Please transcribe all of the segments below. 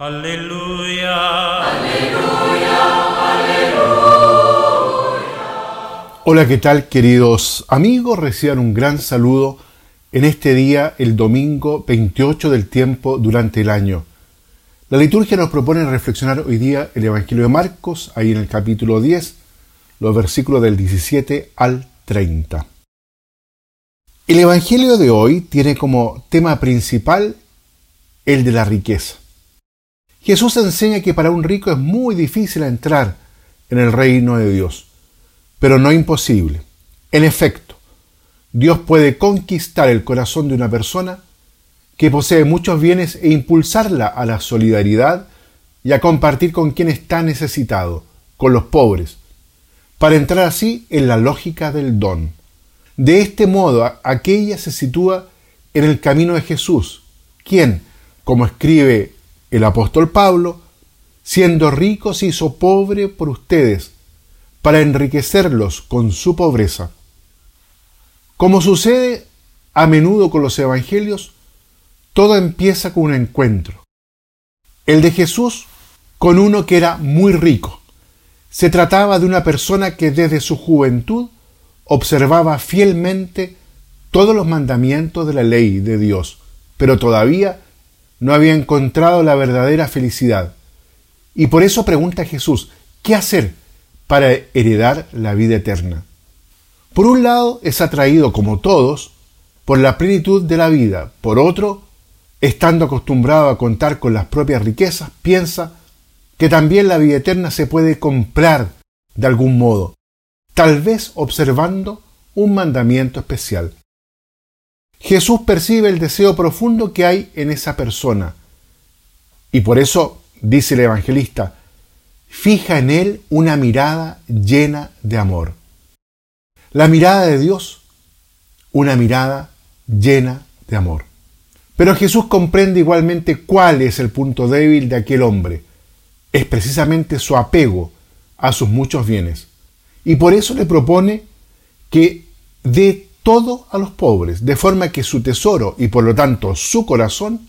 Aleluya. Hola, ¿qué tal queridos amigos? Reciban un gran saludo en este día, el domingo 28 del tiempo durante el año. La liturgia nos propone reflexionar hoy día el Evangelio de Marcos, ahí en el capítulo 10, los versículos del 17 al 30. El Evangelio de hoy tiene como tema principal el de la riqueza. Jesús enseña que para un rico es muy difícil entrar en el reino de Dios pero no imposible. En efecto, Dios puede conquistar el corazón de una persona que posee muchos bienes e impulsarla a la solidaridad y a compartir con quien está necesitado, con los pobres, para entrar así en la lógica del don. De este modo, aquella se sitúa en el camino de Jesús, quien, como escribe el apóstol Pablo, siendo rico se hizo pobre por ustedes, para enriquecerlos con su pobreza. Como sucede a menudo con los evangelios, todo empieza con un encuentro. El de Jesús con uno que era muy rico. Se trataba de una persona que desde su juventud observaba fielmente todos los mandamientos de la ley de Dios, pero todavía no había encontrado la verdadera felicidad. Y por eso pregunta Jesús, ¿qué hacer para heredar la vida eterna. Por un lado, es atraído, como todos, por la plenitud de la vida. Por otro, estando acostumbrado a contar con las propias riquezas, piensa que también la vida eterna se puede comprar de algún modo, tal vez observando un mandamiento especial. Jesús percibe el deseo profundo que hay en esa persona. Y por eso, dice el evangelista, fija en él una mirada llena de amor. La mirada de Dios, una mirada llena de amor. Pero Jesús comprende igualmente cuál es el punto débil de aquel hombre. Es precisamente su apego a sus muchos bienes. Y por eso le propone que dé todo a los pobres, de forma que su tesoro y por lo tanto su corazón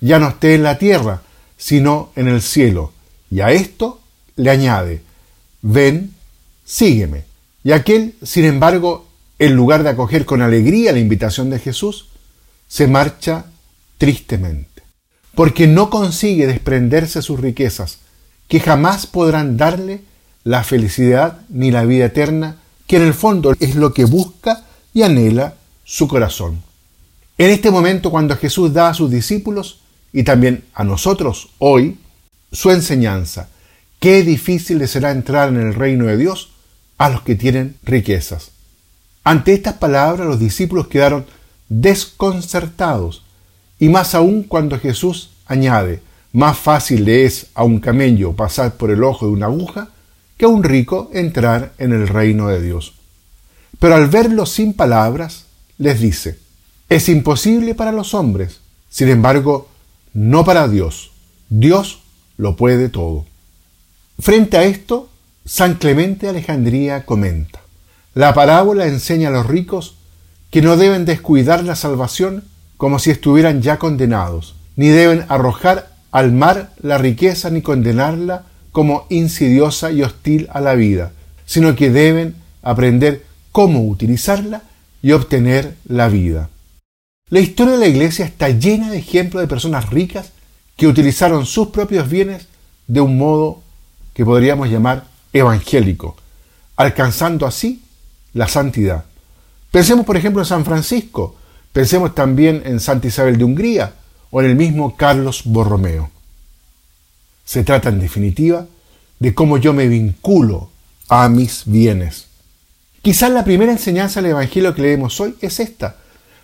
ya no esté en la tierra, sino en el cielo. Y a esto le añade, ven, sígueme. Y aquel, sin embargo, en lugar de acoger con alegría la invitación de Jesús, se marcha tristemente, porque no consigue desprenderse de sus riquezas, que jamás podrán darle la felicidad ni la vida eterna, que en el fondo es lo que busca y anhela su corazón. En este momento, cuando Jesús da a sus discípulos y también a nosotros hoy su enseñanza, Qué difícil les será entrar en el reino de Dios a los que tienen riquezas. Ante estas palabras los discípulos quedaron desconcertados, y más aún cuando Jesús añade, más fácil le es a un camello pasar por el ojo de una aguja que a un rico entrar en el reino de Dios. Pero al verlo sin palabras, les dice, es imposible para los hombres, sin embargo, no para Dios. Dios lo puede todo. Frente a esto, San Clemente Alejandría comenta, la parábola enseña a los ricos que no deben descuidar la salvación como si estuvieran ya condenados, ni deben arrojar al mar la riqueza ni condenarla como insidiosa y hostil a la vida, sino que deben aprender cómo utilizarla y obtener la vida. La historia de la Iglesia está llena de ejemplos de personas ricas que utilizaron sus propios bienes de un modo que podríamos llamar evangélico, alcanzando así la santidad. Pensemos, por ejemplo, en San Francisco, pensemos también en Santa Isabel de Hungría o en el mismo Carlos Borromeo. Se trata, en definitiva, de cómo yo me vinculo a mis bienes. Quizás la primera enseñanza del Evangelio que leemos hoy es esta.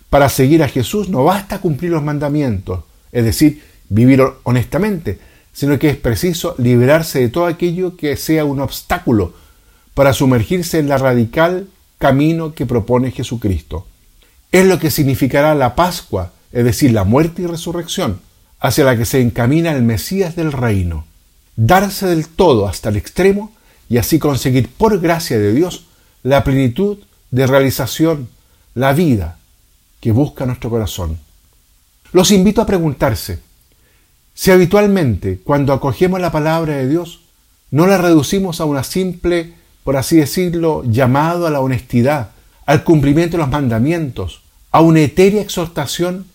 Para seguir a Jesús no basta cumplir los mandamientos, es decir, vivir honestamente, sino que es preciso liberarse de todo aquello que sea un obstáculo para sumergirse en la radical camino que propone Jesucristo. Es lo que significará la Pascua, es decir, la muerte y resurrección, hacia la que se encamina el Mesías del reino. Darse del todo hasta el extremo y así conseguir por gracia de Dios la plenitud de realización, la vida que busca nuestro corazón. Los invito a preguntarse, Si habitualmente, cuando acogemos la palabra de Dios, no la reducimos a una simple, por así decirlo, llamado a la honestidad, al cumplimiento de los mandamientos, a una etérea exhortación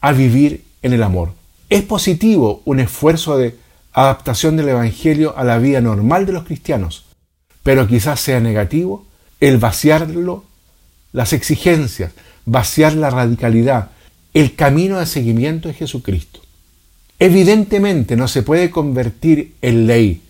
a vivir en el amor. Es positivo un esfuerzo de adaptación del Evangelio a la vida normal de los cristianos, pero quizás sea negativo el vaciarlo, las exigencias, vaciar la radicalidad, el camino de seguimiento de Jesucristo. Evidentemente no se puede convertir en ley,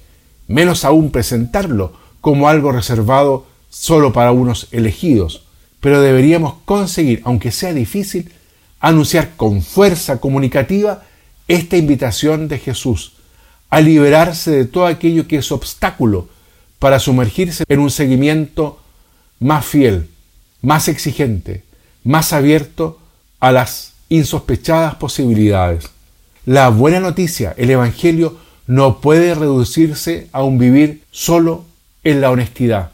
menos aún presentarlo como algo reservado solo para unos elegidos, pero deberíamos conseguir, aunque sea difícil, anunciar con fuerza comunicativa esta invitación de Jesús a liberarse de todo aquello que es obstáculo para sumergirse en un seguimiento más fiel, más exigente, más abierto a las insospechadas posibilidades. La buena noticia, el Evangelio, no puede reducirse a un vivir solo en la honestidad.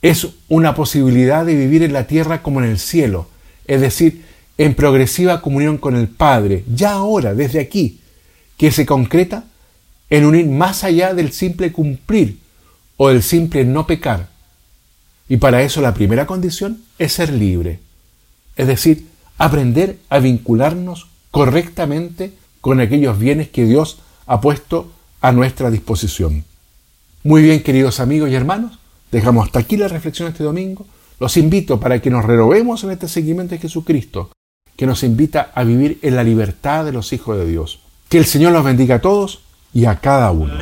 Es una posibilidad de vivir en la tierra como en el cielo, es decir, en progresiva comunión con el Padre, ya ahora, desde aquí, que se concreta en unir más allá del simple cumplir o del simple no pecar. Y para eso la primera condición es ser libre, es decir, aprender a vincularnos correctamente con aquellos bienes que Dios ha puesto a nuestra disposición. Muy bien, queridos amigos y hermanos, dejamos hasta aquí la reflexión este domingo. Los invito para que nos renovemos en este seguimiento de Jesucristo, que nos invita a vivir en la libertad de los hijos de Dios. Que el Señor los bendiga a todos y a cada uno.